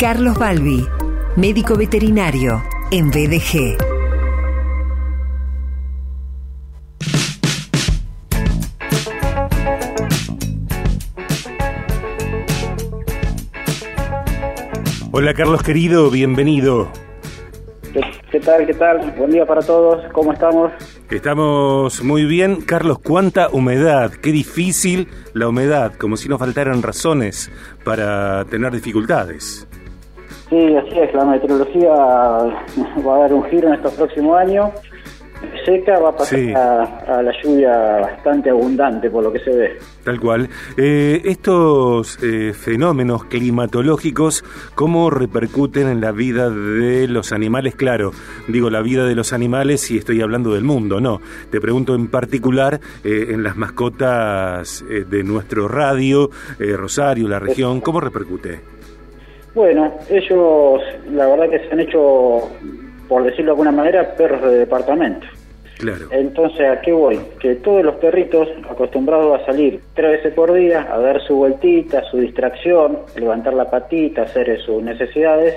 Carlos Balbi, médico veterinario en BDG. Hola Carlos querido, bienvenido. ¿Qué, tal? ¿Qué tal? Buen día para todos. ¿Cómo estamos? Estamos muy bien. Carlos, ¿cuánta humedad? Qué difícil la humedad, como si nos faltaran razones para tener dificultades. Sí, así es. La meteorología va a dar un giro en estos próximos años seca va a pasar a, la lluvia bastante abundante por lo que se ve. Tal cual. Eh, estos eh, fenómenos climatológicos, ¿cómo repercuten en la vida de los animales? Claro, digo la vida de los animales y estoy hablando del mundo, ¿no? Te pregunto en particular eh, en las mascotas de nuestro radio, Rosario, la región, ¿cómo repercute? Bueno, ellos la verdad que se han hecho por decirlo de alguna manera, perros de departamento. Claro. Entonces, ¿a qué voy? Que todos los perritos acostumbrados a salir tres veces por día, a dar su vueltita, su distracción, levantar la patita, hacer sus necesidades,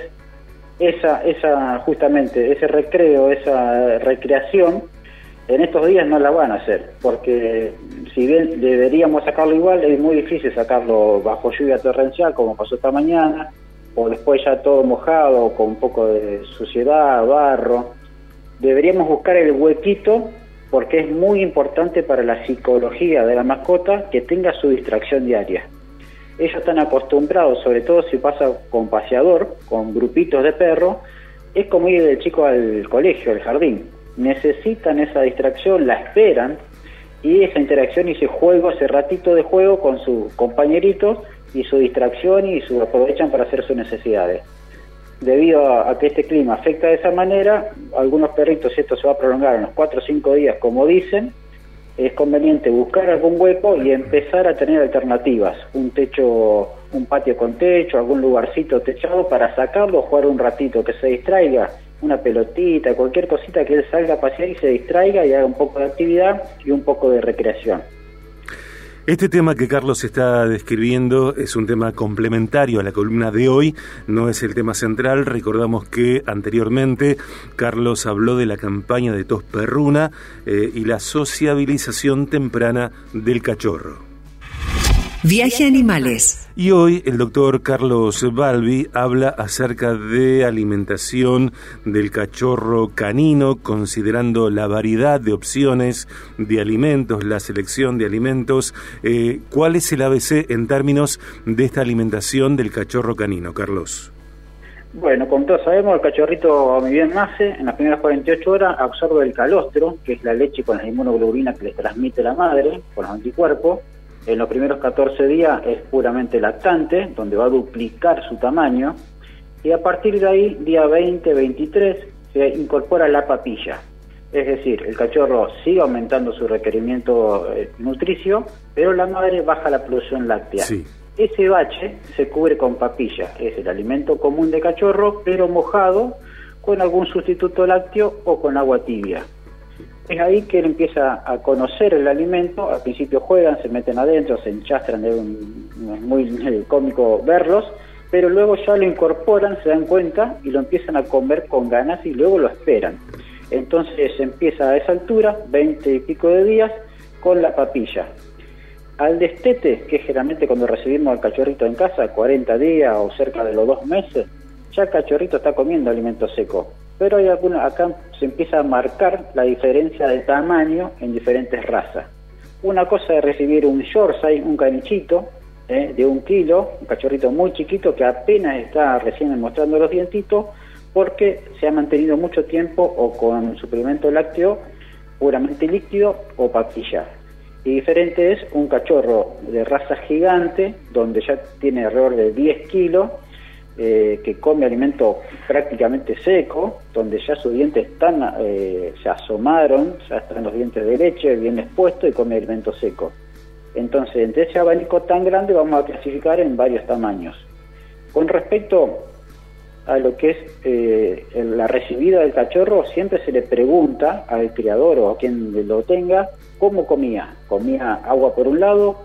esa, esa, justamente, ese recreo, esa recreación, en estos días no la van a hacer, porque si bien deberíamos sacarlo igual, es muy difícil sacarlo bajo lluvia torrencial, como pasó esta mañana, o después ya todo mojado, con un poco de suciedad, barro. Deberíamos buscar el huequito porque es muy importante para la psicología de la mascota que tenga su distracción diaria. Ellos están acostumbrados, sobre todo si pasa con paseador, con grupitos de perros, es como ir del chico al colegio, al jardín. Necesitan esa distracción, la esperan, y esa interacción y ese juego, ese ratito de juego con sus compañeritos, y su distracción y su aprovechan para hacer sus necesidades. Debido a, que este clima afecta de esa manera, algunos perritos, si esto se va a prolongar en los 4 o 5 días, como dicen, es conveniente buscar algún hueco y empezar a tener alternativas, un techo, un patio con techo, algún lugarcito techado para sacarlo, jugar un ratito, que se distraiga, una pelotita, cualquier cosita que él salga a pasear y se distraiga y haga un poco de actividad y un poco de recreación. Este tema que Carlos está describiendo es un tema complementario a la columna de hoy, no es el tema central. Recordamos que anteriormente Carlos habló de la campaña de tos perruna eh, y la sociabilización temprana del cachorro. Viaje a Animales. Y hoy el doctor Carlos Balbi habla acerca de alimentación del cachorro canino, considerando la variedad de opciones de alimentos, la selección de alimentos. Eh, ¿Cuál es el ABC en términos de esta alimentación del cachorro canino, Carlos? Bueno, como todos sabemos, el cachorrito, mi bien nace, en las primeras 48 horas absorbe el calostro, que es la leche con la inmunoglobulina que le transmite la madre, con los anticuerpos en los primeros 14 días es puramente lactante, donde va a duplicar su tamaño. Y a partir de ahí, día 20, 23, se incorpora la papilla. Es decir, el cachorro sigue aumentando su requerimiento eh, nutricio, pero la madre baja la producción láctea. Ese bache se cubre con papilla, es el alimento común de cachorro, pero mojado con algún sustituto lácteo o con agua tibia. Es ahí que él empieza a conocer el alimento, al principio juegan, se meten adentro, se enchastran, es, muy cómico verlos, pero luego ya lo incorporan, se dan cuenta y lo empiezan a comer con ganas y luego lo esperan. Entonces empieza a esa altura, 20 y pico de días, con la papilla. Al destete, que es generalmente cuando recibimos al cachorrito en casa, 40 días o cerca de los dos meses, ya el cachorrito está comiendo alimento seco pero hay alguna, acá se empieza a marcar la diferencia de tamaño en diferentes razas. Una cosa es recibir un Yorkshire, un canichito eh, de un kilo, un cachorrito muy chiquito que apenas está recién mostrando los dientitos, porque se ha mantenido mucho tiempo o con suplemento lácteo puramente líquido o papilla. Y diferente es un cachorro de raza gigante, donde ya tiene alrededor de 10 kilos, eh, que come alimento prácticamente seco, donde ya sus dientes están, eh, se asomaron, ya están los dientes de leche bien expuestos y come alimento seco. Entonces, entre ese abanico tan grande vamos a clasificar en varios tamaños. Con respecto a lo que es eh, la recibida del cachorro, siempre se le pregunta al criador o a quien lo tenga cómo comía. Comía agua por un lado,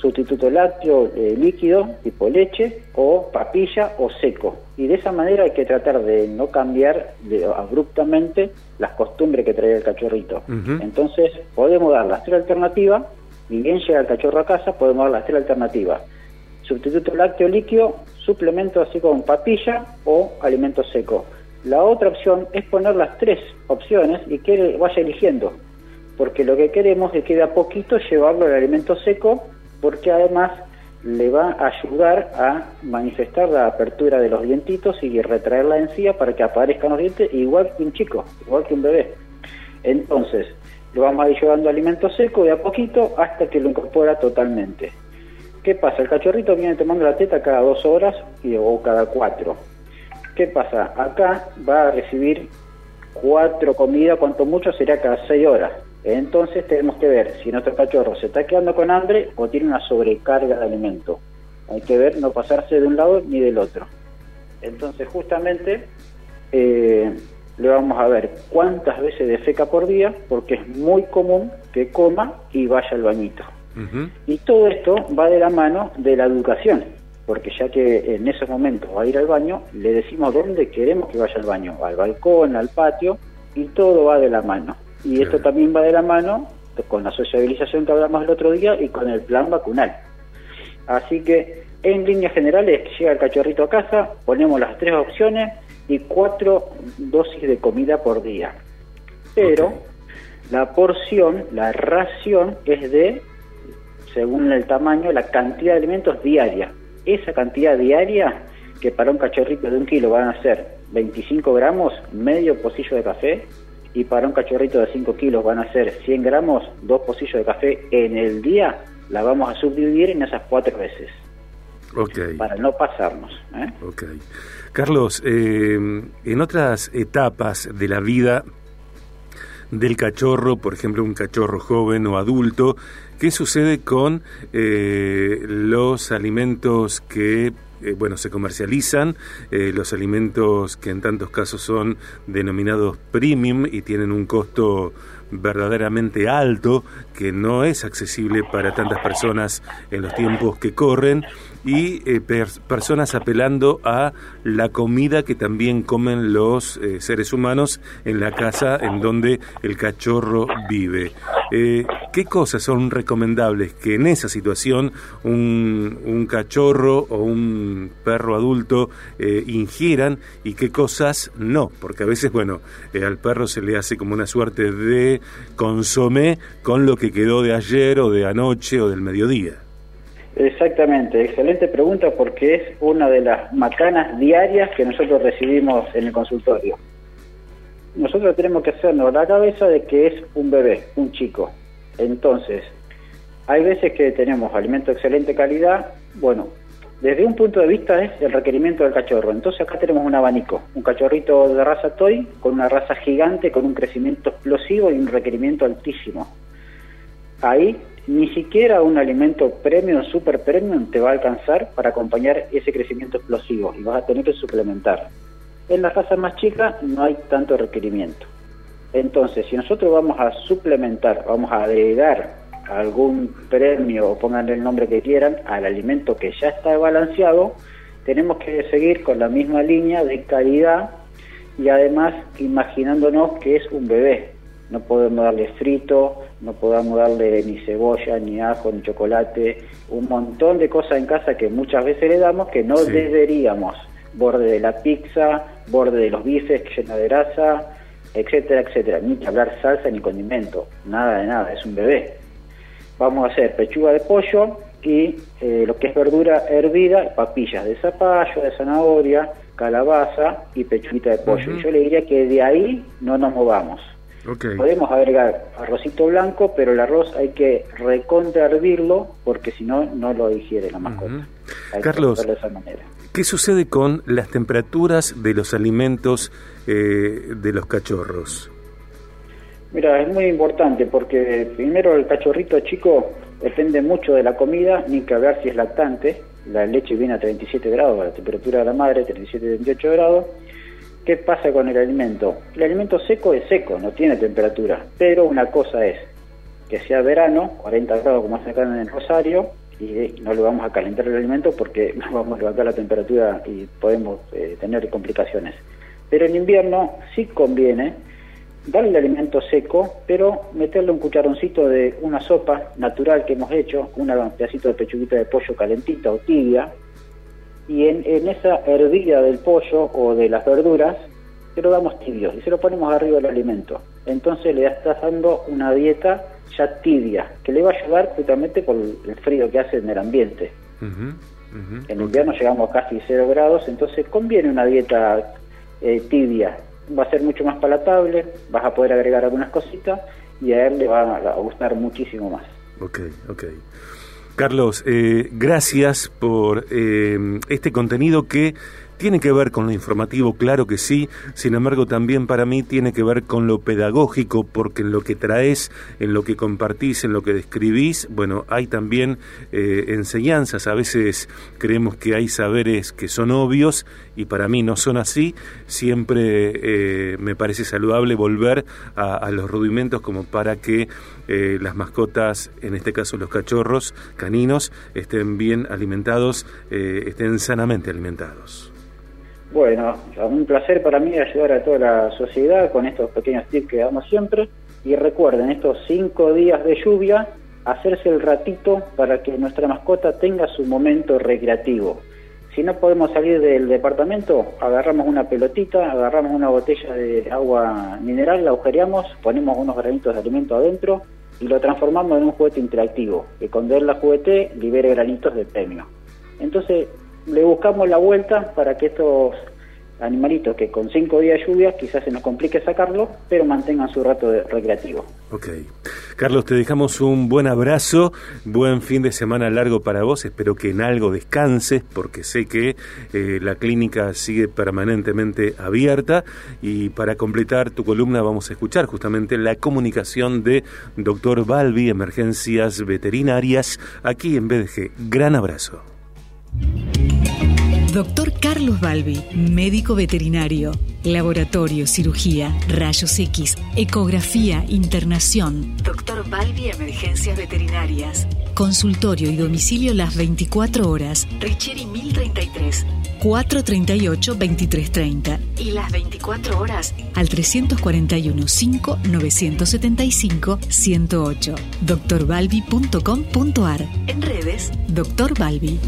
sustituto lácteo eh, líquido, tipo leche, o papilla o seco. Y de esa manera hay que tratar de no cambiar de, abruptamente las costumbres que trae el cachorrito. Entonces podemos dar las tres alternativas, y bien llega el cachorro a casa, podemos dar las tres alternativas. Sustituto lácteo líquido, suplemento así como papilla o alimento seco. La otra opción es poner las tres opciones y que vaya eligiendo, porque lo que queremos es que de a poquito llevarlo al alimento seco, porque además le va a ayudar a manifestar la apertura de los dientitos y retraer la encía para que aparezcan los dientes igual que un chico, igual que un bebé. Entonces, lo vamos a ir llevando alimento seco de a poquito hasta que lo incorpora totalmente. ¿Qué pasa? El cachorrito viene tomando la teta cada dos horas o cada cuatro ¿Qué pasa? Acá va a recibir cuatro comidas, cuanto mucho será cada seis horas. Entonces tenemos que ver si nuestro cachorro se está quedando con hambre o tiene una sobrecarga de alimento. Hay que ver, no pasarse de un lado ni del otro. Entonces justamente eh, le vamos a ver cuántas veces defeca por día, porque es muy común que coma y vaya al bañito. Y todo esto va de la mano de la educación porque ya que en esos momentos va a ir al baño, le decimos dónde queremos que vaya al baño, al balcón, al patio, y todo va de la mano. Y esto también va de la mano con la sociabilización que hablamos el otro día y con el plan vacunal. Así que en líneas generales llega el cachorrito a casa, ponemos las tres opciones y cuatro dosis de comida por día. Pero la porción, la ración es de, según el tamaño, la cantidad de alimentos diaria esa cantidad diaria, que para un cachorrito de un kilo van a ser 25 gramos, medio pocillo de café, y para un cachorrito de 5 kilos van a ser 100 gramos, dos pocillos de café en el día, la vamos a subdividir en esas cuatro veces. Okay. Para no pasarnos. ¿eh? Okay. Carlos, eh, en otras etapas de la vida del cachorro, por ejemplo, un cachorro joven o adulto, ¿Qué sucede con eh, los alimentos que eh, bueno, se comercializan, eh, los alimentos que en tantos casos son denominados premium y tienen un costo verdaderamente alto, que no es accesible para tantas personas en los tiempos que corren, y eh, personas apelando a la comida que también comen los eh, seres humanos en la casa en donde el cachorro vive. Eh, ¿Qué cosas son recomendables que en esa situación un, un cachorro o un perro adulto ingieran y qué cosas no? Porque a veces, bueno, al perro se le hace como una suerte de consomé con lo que quedó de ayer o de anoche o del mediodía. Exactamente, excelente pregunta porque es una de las macanas diarias que nosotros recibimos en el consultorio. Nosotros tenemos que hacernos la cabeza de que es un bebé, un chico. Entonces, hay veces que tenemos alimento de excelente calidad, bueno, desde un punto de vista es el requerimiento del cachorro. Entonces acá tenemos un abanico, un cachorrito de raza toy con una raza gigante, con un crecimiento explosivo y un requerimiento altísimo. Ahí ni siquiera un alimento premium, super premium, te va a alcanzar para acompañar ese crecimiento explosivo y vas a tener que suplementar. En las razas más chicas no hay tanto requerimiento. Entonces, si nosotros vamos a suplementar, vamos a agregar algún premio o pongan el nombre que quieran al alimento que ya está balanceado, tenemos que seguir con la misma línea de calidad y además imaginándonos que es un bebé. No podemos darle frito, no podamos darle ni cebolla, ni ajo, ni chocolate, un montón de cosas en casa que muchas veces le damos que no deberíamos. Borde de la pizza, borde de los bifes llena de grasa, etcétera, etcétera. Ni que hablar salsa ni condimento, nada de nada, es un bebé. Vamos a hacer pechuga de pollo y eh, lo que es verdura hervida, papillas de zapallo, de zanahoria, calabaza y pechuguita de pollo. Yo le diría que de ahí no nos movamos. Podemos agregar arrocito blanco, pero el arroz hay que recontra hervirlo porque si no, no lo digiere la mascota. Carlos, ¿qué sucede con las temperaturas de los alimentos eh, de los cachorros? Mira, es muy importante porque primero el cachorrito chico depende mucho de la comida, ni que ver si es lactante. La leche viene a 37 grados, la temperatura de la madre 37-38 grados ¿Qué pasa con el alimento? El alimento seco es seco, no tiene temperatura, pero una cosa es que sea verano, 40 grados como hace acá en el Rosario, y no le vamos a calentar el alimento porque vamos a levantar la temperatura y podemos eh, tener complicaciones. Pero en invierno sí conviene darle el alimento seco, pero meterle un cucharoncito de una sopa natural que hemos hecho, un pedacito de pechuguita de pollo calentita o tibia, y en, en esa hervida del pollo o de las verduras se lo damos tibio y se lo ponemos arriba del alimento. Entonces le estás dando una dieta ya tibia, que le va a ayudar justamente por el frío que hace en el ambiente. en invierno llegamos a casi 0 grados, entonces conviene una dieta eh, tibia. Va a ser mucho más palatable, vas a poder agregar algunas cositas y a él le va a gustar muchísimo más. Ok, ok. Carlos, eh, gracias por eh, este contenido que tiene que ver con lo informativo, claro que sí, sin embargo también para mí tiene que ver con lo pedagógico, porque en lo que traes, en lo que compartís, en lo que describís, bueno, hay también eh, enseñanzas, a veces creemos que hay saberes que son obvios y para mí no son así, siempre eh, me parece saludable volver a, los rudimentos como para que eh, las mascotas, en este caso los cachorros caninos, estén bien alimentados, estén sanamente alimentados. Bueno, un placer para mí ayudar a toda la sociedad con estos pequeños tips que damos siempre. Y recuerden, estos cinco días de lluvia, hacerse el ratito para que nuestra mascota tenga su momento recreativo. Si no podemos salir del departamento, agarramos una pelotita, agarramos una botella de agua mineral, la agujereamos, ponemos unos granitos de alimento adentro y lo transformamos en un juguete interactivo, que cuando él la juguete libere granitos de premio. Entonces, le buscamos la vuelta para que estos animalitos que con cinco días de lluvia quizás se nos complique sacarlo, pero mantengan su rato recreativo. Ok. Carlos, te dejamos un buen abrazo, buen fin de semana largo para vos, espero que en algo descanses, porque sé que eh, la clínica sigue permanentemente abierta y para completar tu columna vamos a escuchar justamente la comunicación de doctor Balbi, Emergencias Veterinarias, aquí en BDG. Gran abrazo. Doctor Carlos Balbi, médico veterinario, laboratorio, cirugía, rayos X, ecografía, internación. Doctor Balbi, emergencias veterinarias. Consultorio y domicilio las 24 horas. Richeri 1033. 438-2330 y las 24 horas al 341 5 975 108 doctorbalbi.com.ar En redes, Doctor Balbi.